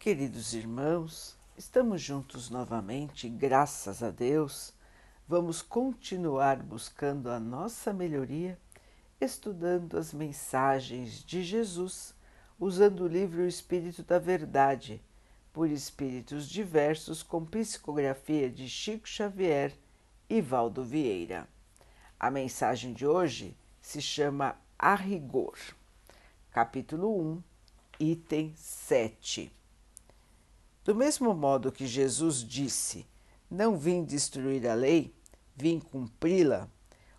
Queridos irmãos, estamos juntos novamente, graças a Deus. Vamos continuar buscando a nossa melhoria, estudando as mensagens de Jesus, usando o livro Espírito da Verdade, por espíritos diversos, com psicografia de Chico Xavier e Valdo Vieira. A mensagem de hoje se chama A Rigor, capítulo 1, item 7. Do mesmo modo que Jesus disse: Não vim destruir a lei, vim cumpri-la,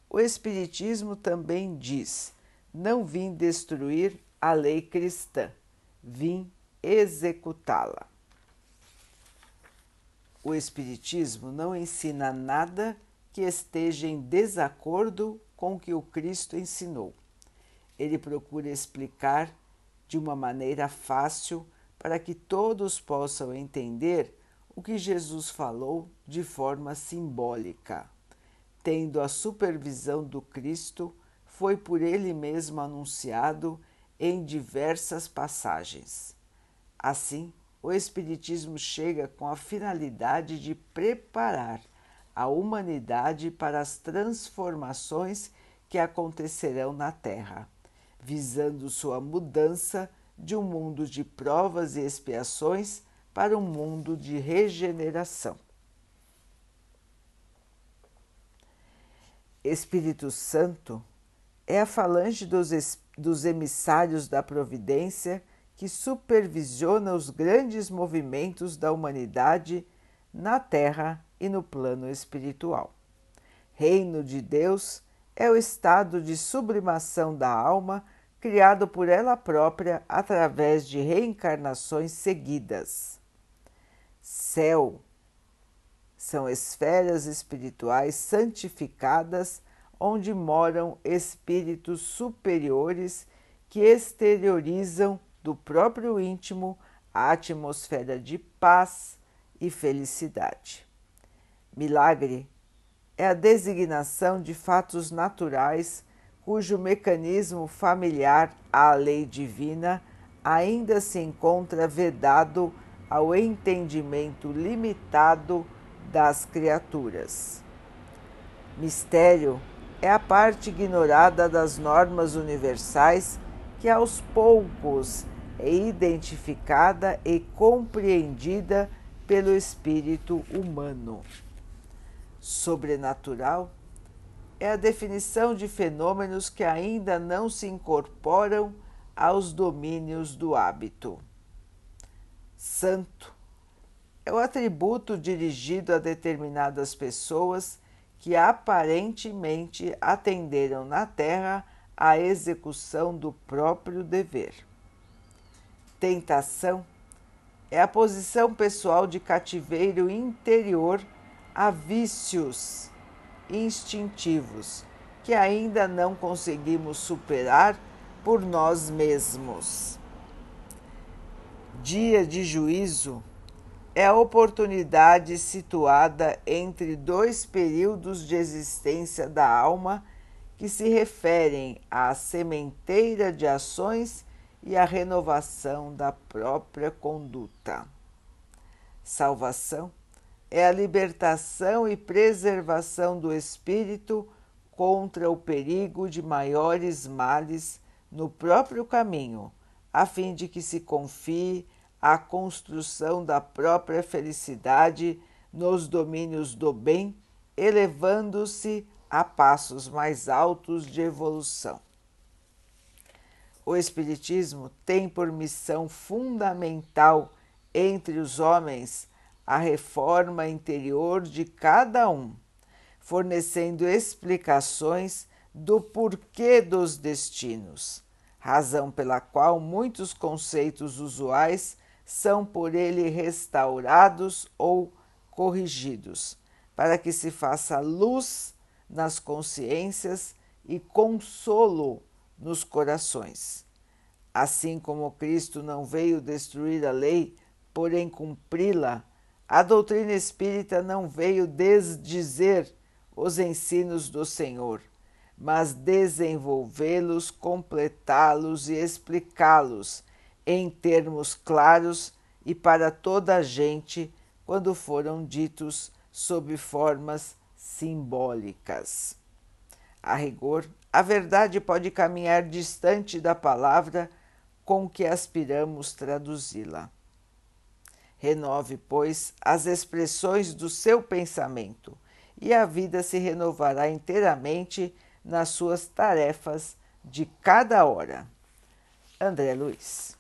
o Espiritismo também diz: Não vim destruir a lei cristã, vim executá-la. O Espiritismo não ensina nada que esteja em desacordo com o que o Cristo ensinou. Ele procura explicar de uma maneira fácil para que todos possam entender o que Jesus falou de forma simbólica. Tendo a supervisão do Cristo, foi por ele mesmo anunciado em diversas passagens. Assim, o Espiritismo chega com a finalidade de preparar a humanidade para as transformações que acontecerão na Terra, visando sua mudança de um mundo de provas e expiações para um mundo de regeneração. Espírito Santo é a falange dos, dos emissários da providência que supervisiona os grandes movimentos da humanidade na Terra e no plano espiritual. Reino de Deus é o estado de sublimação da alma criado por ela própria através de reencarnações seguidas. Céu são esferas espirituais santificadas onde moram espíritos superiores que exteriorizam do próprio íntimo a atmosfera de paz e felicidade. Milagre é a designação de fatos naturais cujo mecanismo familiar à lei divina ainda se encontra vedado ao entendimento limitado das criaturas. Mistério é a parte ignorada das normas universais que aos poucos é identificada e compreendida pelo espírito humano. Sobrenatural é a definição de fenômenos que ainda não se incorporam aos domínios do hábito. Santo é o atributo dirigido a determinadas pessoas que aparentemente atenderam na Terra à execução do próprio dever. Tentação é a posição pessoal de cativeiro interior a vícios instintivos que ainda não conseguimos superar por nós mesmos. Dia de juízo é a oportunidade situada entre dois períodos de existência da alma que se referem à sementeira de ações e à renovação da própria conduta. Salvação é a libertação e preservação do espírito contra o perigo de maiores males no próprio caminho, a fim de que se confie à construção da própria felicidade nos domínios do bem, elevando-se a passos mais altos de evolução. O Espiritismo tem por missão fundamental entre os homens a reforma interior de cada um, fornecendo explicações do porquê dos destinos, razão pela qual muitos conceitos usuais são por ele restaurados ou corrigidos, para que se faça luz nas consciências e consolo nos corações. Assim como Cristo não veio destruir a lei, porém cumpri-la, a doutrina espírita não veio desdizer os ensinos do Senhor, mas desenvolvê-los, completá-los e explicá-los em termos claros e para toda a gente quando foram ditos sob formas simbólicas. A rigor, a verdade pode caminhar distante da palavra com que aspiramos traduzi-la. Renove, pois, as expressões do seu pensamento e a vida se renovará inteiramente nas suas tarefas de cada hora. André Luiz.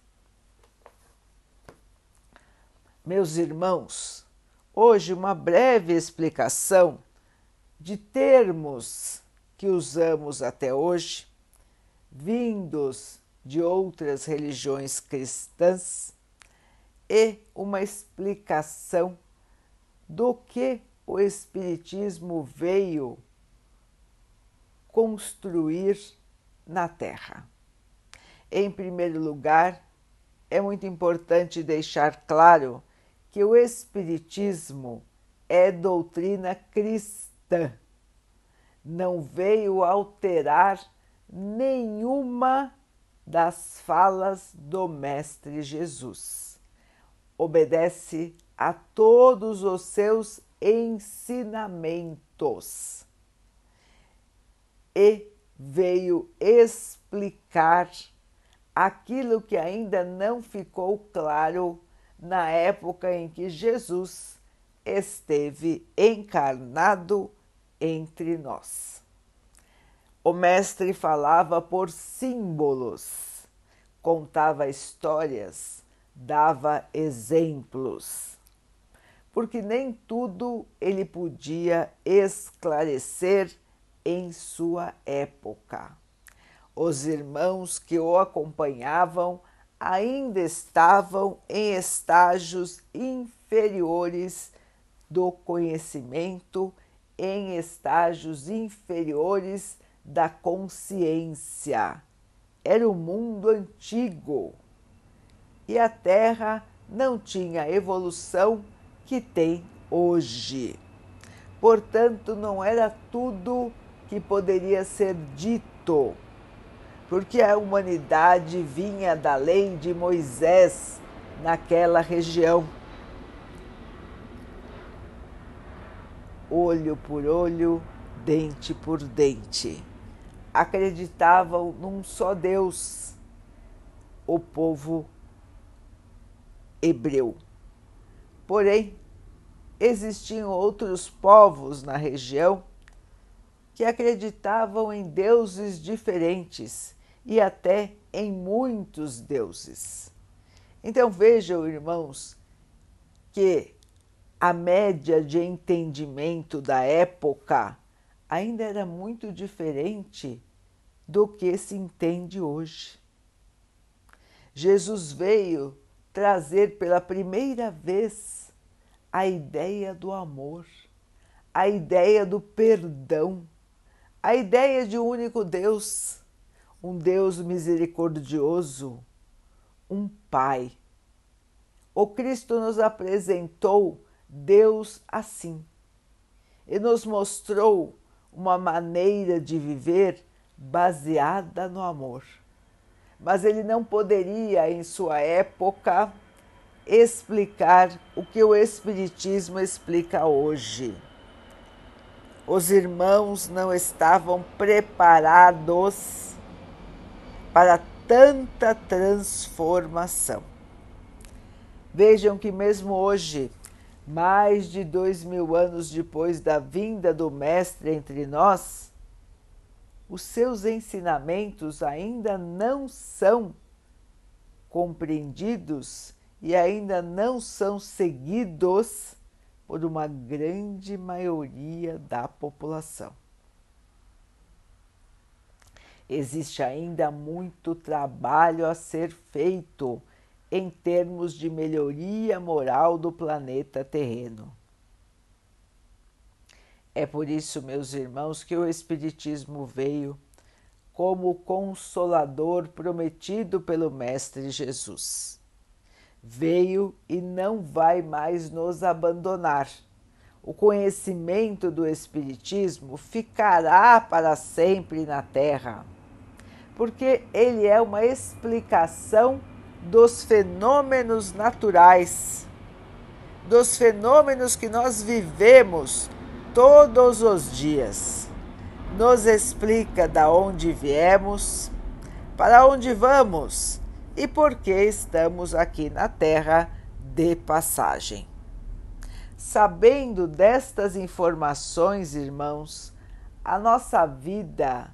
Meus irmãos, hoje uma breve explicação de termos que usamos até hoje, vindos de outras religiões cristãs, e uma explicação do que o Espiritismo veio construir na Terra. Em primeiro lugar, é muito importante deixar claro que o Espiritismo é doutrina cristã. Não veio alterar nenhuma das falas do Mestre Jesus. Obedece a todos os seus ensinamentos e veio explicar aquilo que ainda não ficou claro na época em que Jesus esteve encarnado entre nós. O Mestre falava por símbolos, contava histórias, dava exemplos, porque nem tudo ele podia esclarecer em sua época. Os irmãos que o acompanhavam ainda estavam em estágios inferiores do conhecimento, em estágios inferiores da consciência. Era o mundo antigo e a Terra não tinha a evolução que tem hoje. Portanto, não era tudo que poderia ser dito, porque a humanidade vinha da lei de Moisés naquela região. Olho por olho, dente por dente. Acreditavam num só Deus, o povo hebreu. Porém, existiam outros povos na região que acreditavam em deuses diferentes e até em muitos deuses. Então vejam, irmãos, que a média de entendimento da época ainda era muito diferente do que se entende hoje. Jesus veio trazer pela primeira vez a ideia do amor, a ideia do perdão, a ideia de um único Deus, um Deus misericordioso, um Pai. O Cristo nos apresentou Deus assim e nos mostrou uma maneira de viver baseada no amor. Mas ele não poderia, em sua época, explicar o que o Espiritismo explica hoje os irmãos não estavam preparados para tanta transformação. Vejam que, mesmo hoje, mais de dois mil anos depois da vinda do Mestre entre nós, os seus ensinamentos ainda não são compreendidos e ainda não são seguidos por uma grande maioria da população. Existe ainda muito trabalho a ser feito em termos de melhoria moral do planeta terreno. É por isso, meus irmãos, que o Espiritismo veio como o consolador prometido pelo Mestre Jesus veio e não vai mais nos abandonar. O conhecimento do Espiritismo ficará para sempre na Terra, porque ele é uma explicação dos fenômenos naturais, dos fenômenos que nós vivemos todos os dias. Nos explica da onde viemos, para onde vamos e por que estamos aqui na Terra de passagem. Sabendo destas informações, irmãos, a nossa vida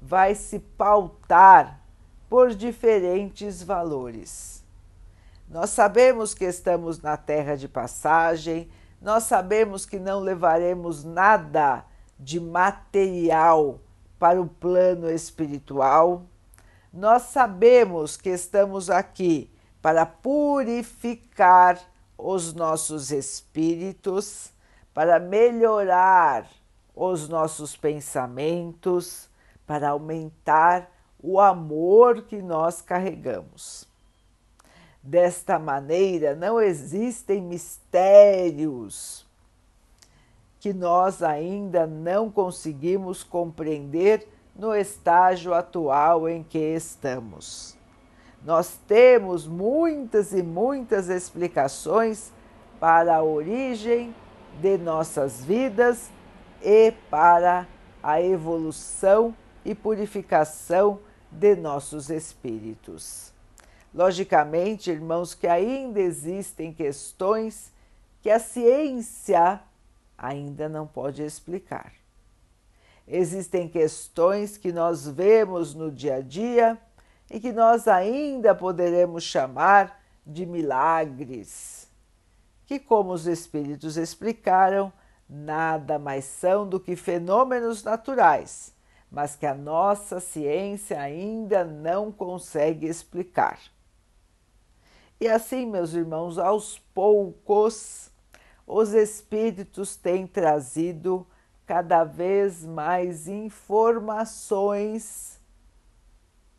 vai se pautar por diferentes valores. Nós sabemos que estamos na terra de passagem, nós sabemos que não levaremos nada de material para o plano espiritual. Nós sabemos que estamos aqui para purificar os nossos espíritos, para melhorar os nossos pensamentos, para aumentar o amor que nós carregamos. Desta maneira, não existem mistérios que nós ainda não conseguimos compreender no estágio atual em que estamos. Nós temos muitas e muitas explicações para a origem de nossas vidas e para a evolução e purificação de nossos espíritos. Logicamente, irmãos, que ainda existem questões que a ciência ainda não pode explicar. Existem questões que nós vemos no dia a dia e que nós ainda poderemos chamar de milagres, que, como os Espíritos explicaram, nada mais são do que fenômenos naturais, mas que a nossa ciência ainda não consegue explicar. E assim, meus irmãos, aos poucos, os Espíritos têm trazido cada vez mais informações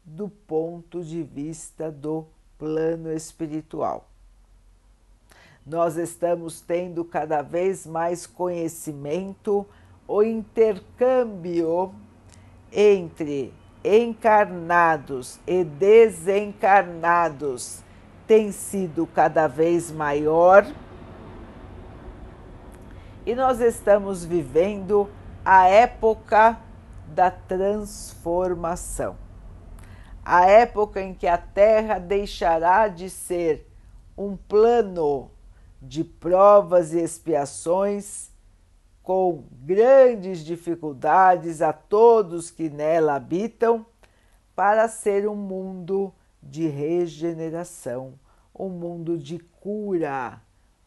do ponto de vista do plano espiritual. Nós estamos tendo cada vez mais conhecimento, o intercâmbio entre encarnados e desencarnados tem sido cada vez maior. E nós estamos vivendo a época da transformação. A época em que a Terra deixará de ser um plano de provas e expiações, com grandes dificuldades a todos que nela habitam, para ser um mundo de regeneração, um mundo de cura,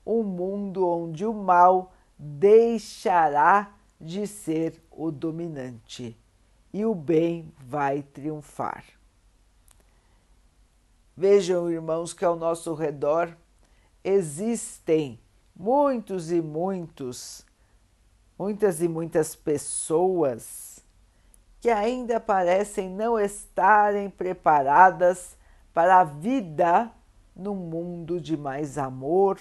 um mundo onde o mal deixará de ser o dominante e o bem vai triunfar. Vejam, irmãos, que ao nosso redor existem muitos e muitos, muitas e muitas pessoas que ainda parecem não estarem preparadas para a vida num mundo de mais amor,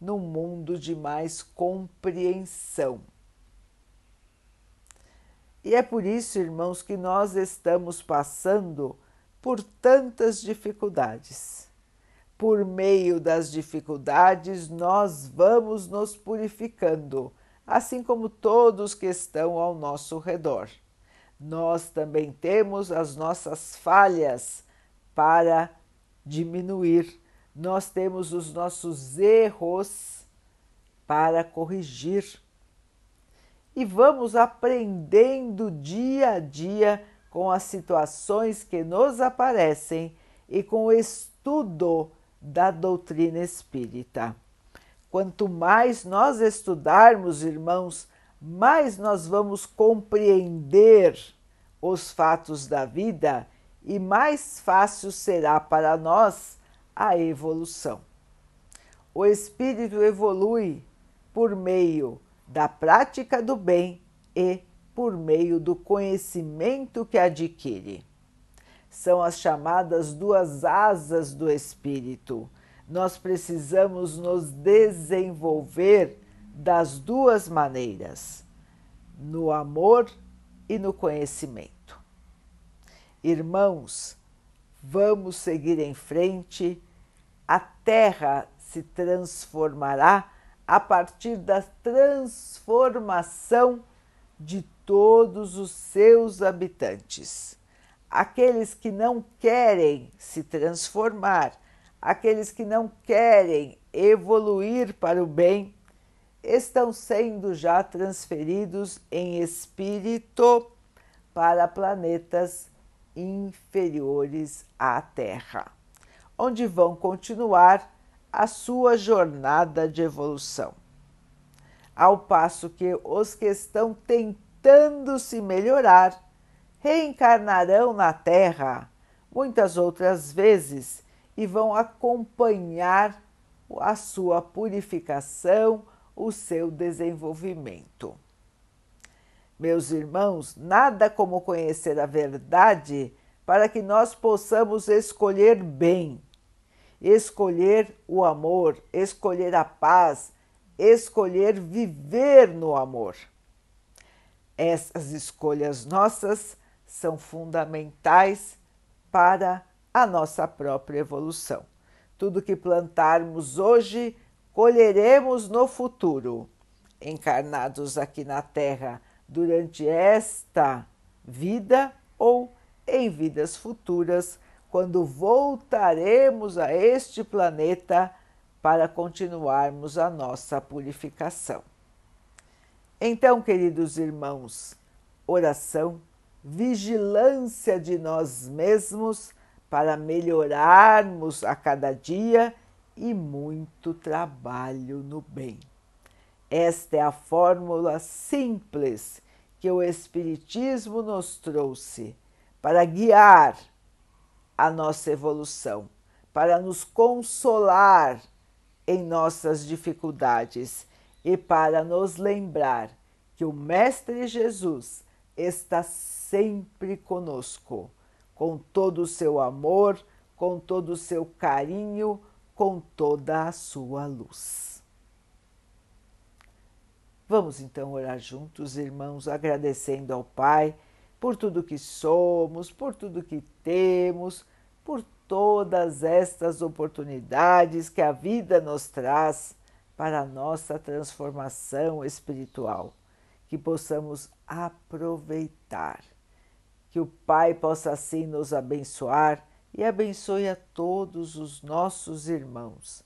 num mundo de mais compreensão. E é por isso, irmãos, que nós estamos passando por tantas dificuldades. Por meio das dificuldades, nós vamos nos purificando, assim como todos que estão ao nosso redor. Nós também temos as nossas falhas para diminuir, nós temos os nossos erros para corrigir. E vamos aprendendo dia a dia com as situações que nos aparecem e com o estudo da doutrina espírita. Quanto mais nós estudarmos, irmãos, mais nós vamos compreender os fatos da vida e mais fácil será para nós a evolução. O espírito evolui por meio da prática do bem e por meio do conhecimento que adquire. São as chamadas duas asas do espírito. Nós precisamos nos desenvolver das duas maneiras, no amor e no conhecimento. Irmãos, vamos seguir em frente, a Terra se transformará a partir da transformação de todos os seus habitantes. Aqueles que não querem se transformar, aqueles que não querem evoluir para o bem, estão sendo já transferidos em espírito para planetas inferiores à Terra, onde vão continuar a sua jornada de evolução. Ao passo que os que estão tentando se melhorar reencarnarão na Terra muitas outras vezes e vão acompanhar a sua purificação, o seu desenvolvimento. Meus irmãos, nada como conhecer a verdade para que nós possamos escolher bem escolher o amor, escolher a paz, escolher viver no amor. Essas escolhas nossas são fundamentais para a nossa própria evolução. Tudo que plantarmos hoje, colheremos no futuro. Encarnados aqui na Terra durante esta vida ou em vidas futuras, quando voltaremos a este planeta para continuarmos a nossa purificação. Então, queridos irmãos, oração, vigilância de nós mesmos para melhorarmos a cada dia e muito trabalho no bem. Esta é a fórmula simples que o Espiritismo nos trouxe para guiar a nossa evolução, para nos consolar em nossas dificuldades e para nos lembrar que o Mestre Jesus está sempre conosco, com todo o seu amor, com todo o seu carinho, com toda a sua luz. Vamos então orar juntos, irmãos, agradecendo ao Pai por tudo que somos, por tudo que temos, por todas estas oportunidades que a vida nos traz para a nossa transformação espiritual, que possamos aproveitar. Que o Pai possa assim nos abençoar e abençoe a todos os nossos irmãos.